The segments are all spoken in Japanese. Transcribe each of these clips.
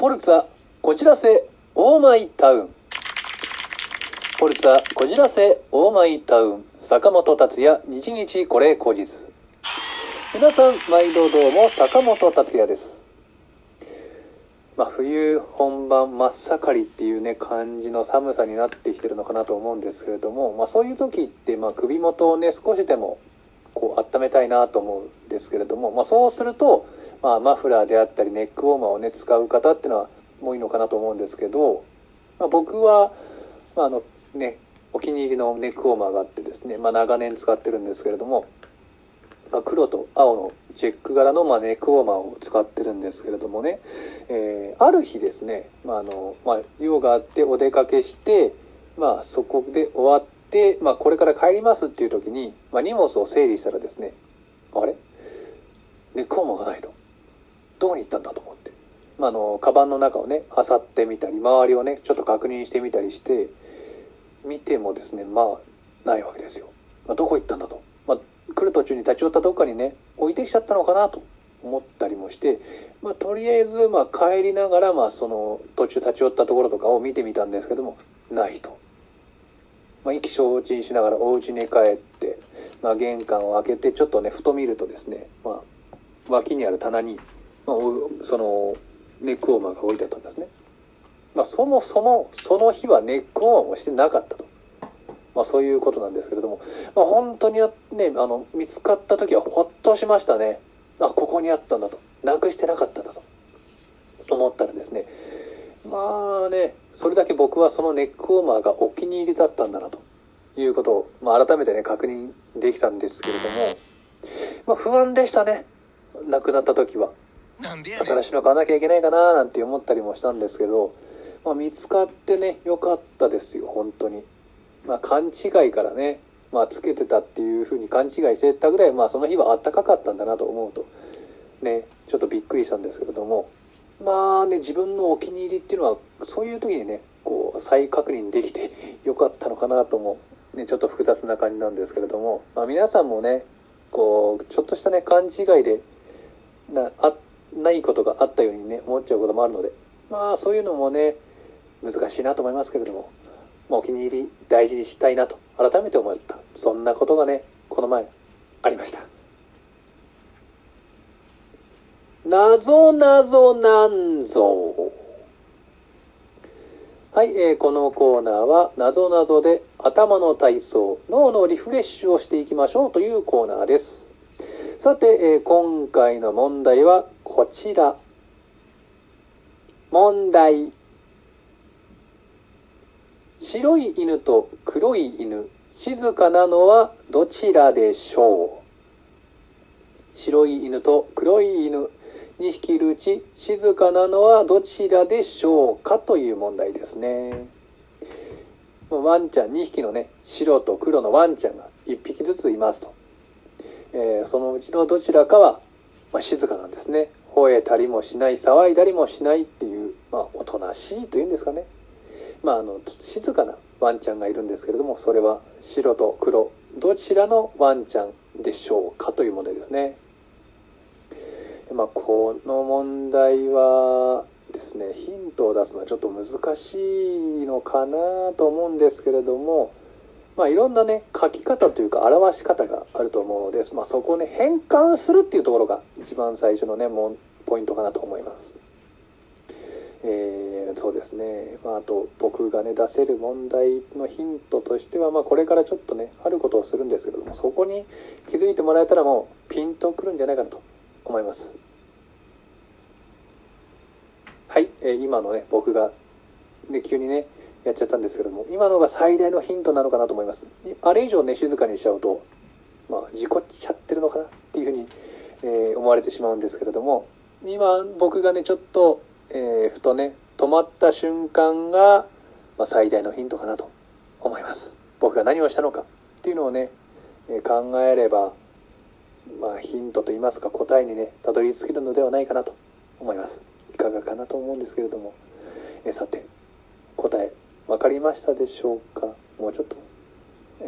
フォルツァこじらせオーマイタウン。フォルツァこじらせオーマイタウン。坂本達也日日これ後日。皆さん毎度どうも坂本達也です。まあ冬本番真っ盛りっていうね感じの寒さになってきてるのかなと思うんですけれどもまあそういう時ってまあ首元をね少しでもこう温めたいなと思うんですけれども、まあ、そうすると、まあ、マフラーであったりネックウォーマーをね使う方っていうのはもういいのかなと思うんですけど、まあ、僕は、まあ、あのねお気に入りのネックウォーマーがあってですね、まあ、長年使ってるんですけれども、まあ、黒と青のチェック柄の、まあ、ネックウォーマーを使ってるんですけれどもね、えー、ある日ですね、まああのまあ、用があってお出かけして、まあ、そこで終わって、まあ、これから帰りますっていう時に、まあ、荷物を整理したらですね、あれ？ネックウォーマーがないと。どこに行ったんだと思って。まあ、あの、カバンの中をね、漁ってみたり、周りをね、ちょっと確認してみたりして、見てもですね、まあ、ないわけですよ。まあ、どこ行ったんだと。まあ、来る途中に立ち寄ったどっかにね、置いてきちゃったのかなと思ったりもして、まあ、とりあえず、まあ、帰りながら、まあ、その、途中立ち寄ったところとかを見てみたんですけども、ないと。まあ、意気消沈しながらお家に帰って、まあ、玄関を開けてちょっとねふと見るとですね、まあ、脇にある棚に、まあ、そのネックウォーマーが置いてあったんですね。まあ、そもそもその日はネックウォーマーをしてなかったと。まあ、そういうことなんですけれども、まあ、本当にねあの見つかった時はほっとしましたね。あここにあったんだとなくしてなかったんだと思ったらですねまあね、それだけ僕はそのネックウォーマーがお気に入りだったんだなということを、まあ、改めてね、確認できたんですけれども、まあ、不安でしたね。亡くなった時は。新しいの買わなきゃいけないかななんて思ったりもしたんですけど、まあ、見つかってね、よかったですよ、本当に。まあ、勘違いからね、まあ、つけてたっていうふうに勘違いしてたぐらい、まあ、その日は暖かかったんだなと思うと、ね、ちょっとびっくりしたんですけれども、まあね、自分のお気に入りっていうのは、そういう時にね、こう、再確認できて よかったのかなとも、ね、ちょっと複雑な感じなんですけれども、まあ皆さんもね、こう、ちょっとしたね、勘違いで、な、あ、ないことがあったようにね、思っちゃうこともあるので、まあそういうのもね、難しいなと思いますけれども、まあ、お気に入り大事にしたいなと改めて思った。そんなことがね、この前ありました。なぞなぞなんぞ。はい、えー、このコーナーは、なぞなぞで頭の体操、脳のリフレッシュをしていきましょうというコーナーです。さて、えー、今回の問題はこちら。問題。白い犬と黒い犬、静かなのはどちらでしょう？白い犬と黒い犬、2匹いるうち静かなのはどちらでしょうか？という問題ですね。ワンちゃん2匹のね、白と黒のワンちゃんが1匹ずついますと。えー、そのうちのどちらかは、まあ、静かなんですね。吠えたりもしない、騒いだりもしないっていう、まあ、おとなしいというんですかね。まあ、あの、静かなワンちゃんがいるんですけれども、それは白と黒、どちらのワンちゃんでしょうかという問題ですね。まあ、この問題はですね、ヒントを出すのはちょっと難しいのかなと思うんですけれども、まあ、いろんなね、書き方というか表し方があると思うので、まあ、そこをね、変換するっていうところが一番最初のね、もポイントかなと思います。えー、そうですね。まあ、あと、僕がね、出せる問題のヒントとしては、まあ、これからちょっとね、あることをするんですけども、そこに気づいてもらえたらもう、ピンとくるんじゃないかなと思います。はい、えー、今のね、僕が、ね、急にね、やっちゃったんですけども、今のが最大のヒントなのかなと思います。あれ以上ね、静かにしちゃうと、まあ、事故っちゃってるのかなっていうふうに、えー、思われてしまうんですけれども、今、僕がね、ちょっと、えー、ふとね、止まった瞬間が、まあ、最大のヒントかなと思います。僕が何をしたのかっていうのをね、えー、考えれば、まあ、ヒントと言いますか答えにねたどり着けるのではないかなと思いますいかがかなと思うんですけれどもえさて答え分かりましたでしょうか？もうちょっと、え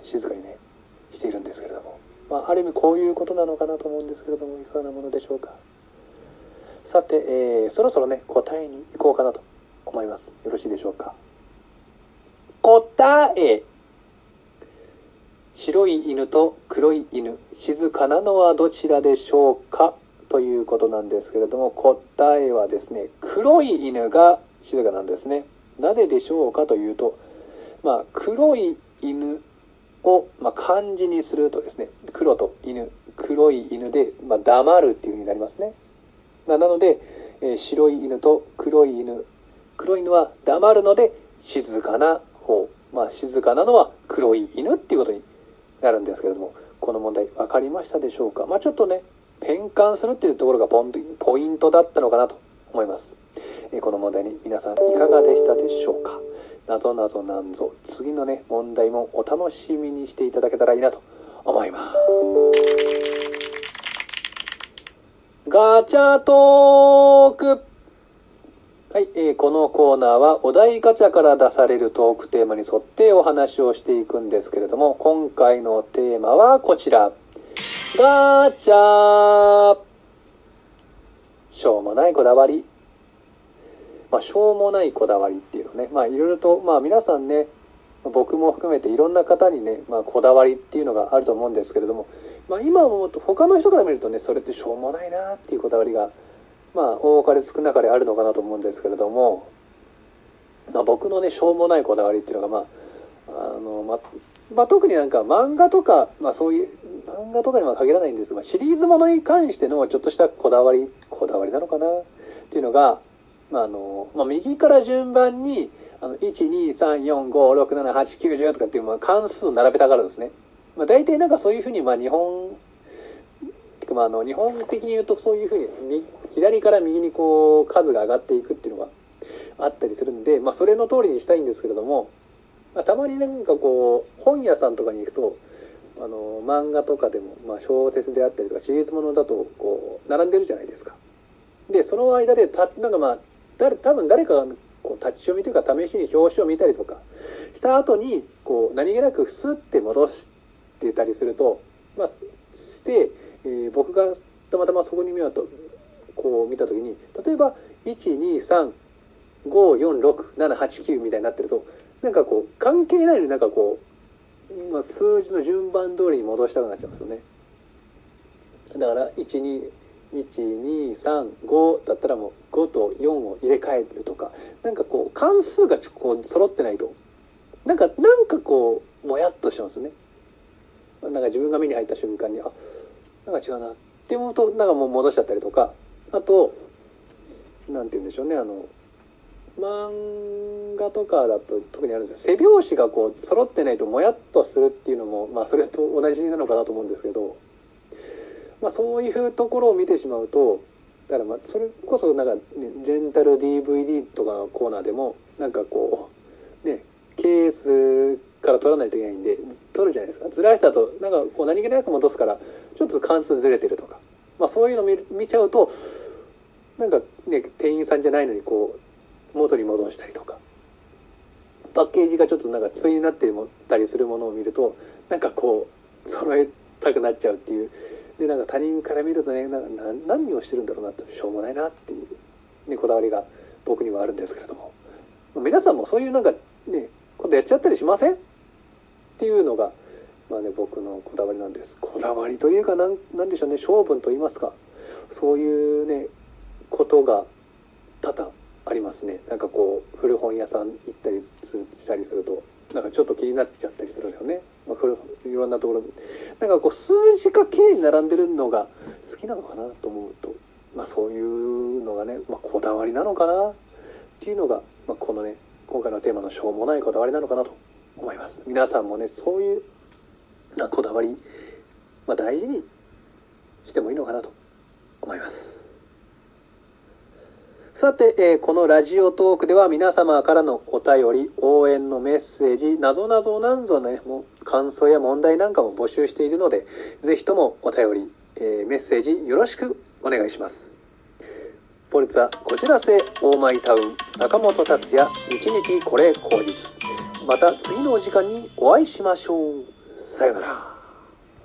ー、静かにねしているんですけれども、まあ、ある意味こういうことなのかなと思うんですけれどもいかがなものでしょうか？さて、えー、そろそろね、答えに行こうかなと思います。よろしいでしょうか？答え白い犬と黒い犬、静かなのはどちらでしょうか？ということなんですけれども、答えはですね、黒い犬が静かなんですね。なぜでしょうかというと、まあ、黒い犬を、まあ、漢字にするとですね、黒と犬、黒い犬で、まあ、黙るっていう風になりますね。まなので、えー、白い犬と黒い犬、黒い犬は黙るので静かな方、まあ、静かなのは黒い犬っていうことになるんですけれども、この問題分かりましたでしょうか？まあ、ちょっとね、変換するっていうところがポンポイントだったのかなと思います。えー、この問題に皆さんいかがでしたでしょうか？なぞなぞなんぞ、次のね、問題もお楽しみにしていただけたらいいなと思います。ガチャトークはい、えー、このコーナーはお題ガチャから出されるトークテーマに沿ってお話をしていくんですけれども、今回のテーマはこちら。ガチャしょうもないこだわり。まあ、しょうもないこだわりっていうのね、まあ、いろいろと、まあ、皆さんね、僕も含めていろんな方にね、まあ、こだわりっていうのがあると思うんですけれども、まあ、今思うと他の人から見るとねそれってしょうもないなっていうこだわりがまあ多かれ少なかれあるのかなと思うんですけれども、まあ、僕のねしょうもないこだわりっていうのがまああの、ま、まあ、特になんか漫画とか、まあ、そういう漫画とかには限らないんですが、シリーズものに関してのちょっとしたこだわりこだわりなのかな？っていうのがまああのまあ、右から順番にあの12345678910とかっていう、まあ、関数を並べたからですね、まあ、大体なんかそういうふうに、まあ、日本てかまああの日本的に言うとそういうふうに左から右にこう数が上がっていくっていうのがあったりするんで、まあ、それの通りにしたいんですけれども、まあ、たまになんかこう本屋さんとかに行くとあの漫画とかでも、まあ、小説であったりとかシリーズものだとこう並んでるじゃないですか。でその間でたなんかまあ誰多分誰かがこう立ち読みというか試しに表紙を見たりとかした後にこう何気なくスッて戻してたりすると、まあ、して、えー、僕がたまたまそこに目をとこう見た時に例えば123546789みたいになってるとなんかこう関係ないのになんかこう、まあ、数字の順番通りに戻したくなっちゃうんですよね。だから12 1235だったらもう5と4を入れ替えるとか。なんかこう関数がこう揃ってないと。なんかなんかこうもやっとしますよね。なんか自分が目に入った瞬間にあなんか違うなって思うとなんかもう戻しちゃったりとか。あとなんて言うんでしょうね。あの漫画とかだと特にあるんです背拍子がこう揃ってないともやっとするっていうのもまあそれと同じなのかなと思うんですけどまあ、そういうところを見てしまうとだからまあそれこそなんか、ね、レンタル DVD とかのコーナーでもなんかこうねケースから取らないといけないんで取るじゃないですか。ずらしたとなんかこう何気なく戻すからちょっと関数ずれてるとか、まあ、そういうの見見ちゃうとなんかね店員さんじゃないのにこう元に戻したりとか。パッケージがちょっとなんか対になってたりするものを見るとなんかこう揃えたくなっちゃうっていう。でなんか他人から見るとねなんか何をしてるんだろうなと。しょうもないなっていう、ね、こだわりが僕にはあるんですけれども。皆さんもそういうなんかねことやっちゃったりしませんっていうのがまあね僕のこだわりなんです。こだわりというかなんなんでしょうね性分と言いますか。そういうねことが多々ありますね。なんかこう古本屋さん行ったりしたりするとなんかちょっと気になっちゃったりするんですよね。まあ、いろんなところなんかこう数字が綺麗に並んでるのが好きなのかなと思うと、まあ、そういうのがね、まあ、こだわりなのかなっていうのが、まあ、このね今回のテーマのしょうもないこだわりなのかなと思います。皆さんもねそういうこだわり、まあ、大事にしてもいいのかなと思います。さて、えー、このラジオトークでは皆様からのお便り、応援のメッセージ、なぞなぞなんぞね、もう感想や問題なんかも募集しているので、ぜひともお便り、えー、メッセージよろしくお願いします。ポルツァ、こちらせ、オーマイタウン、坂本達也、日日これ口実。また次のお時間にお会いしましょう。さよなら。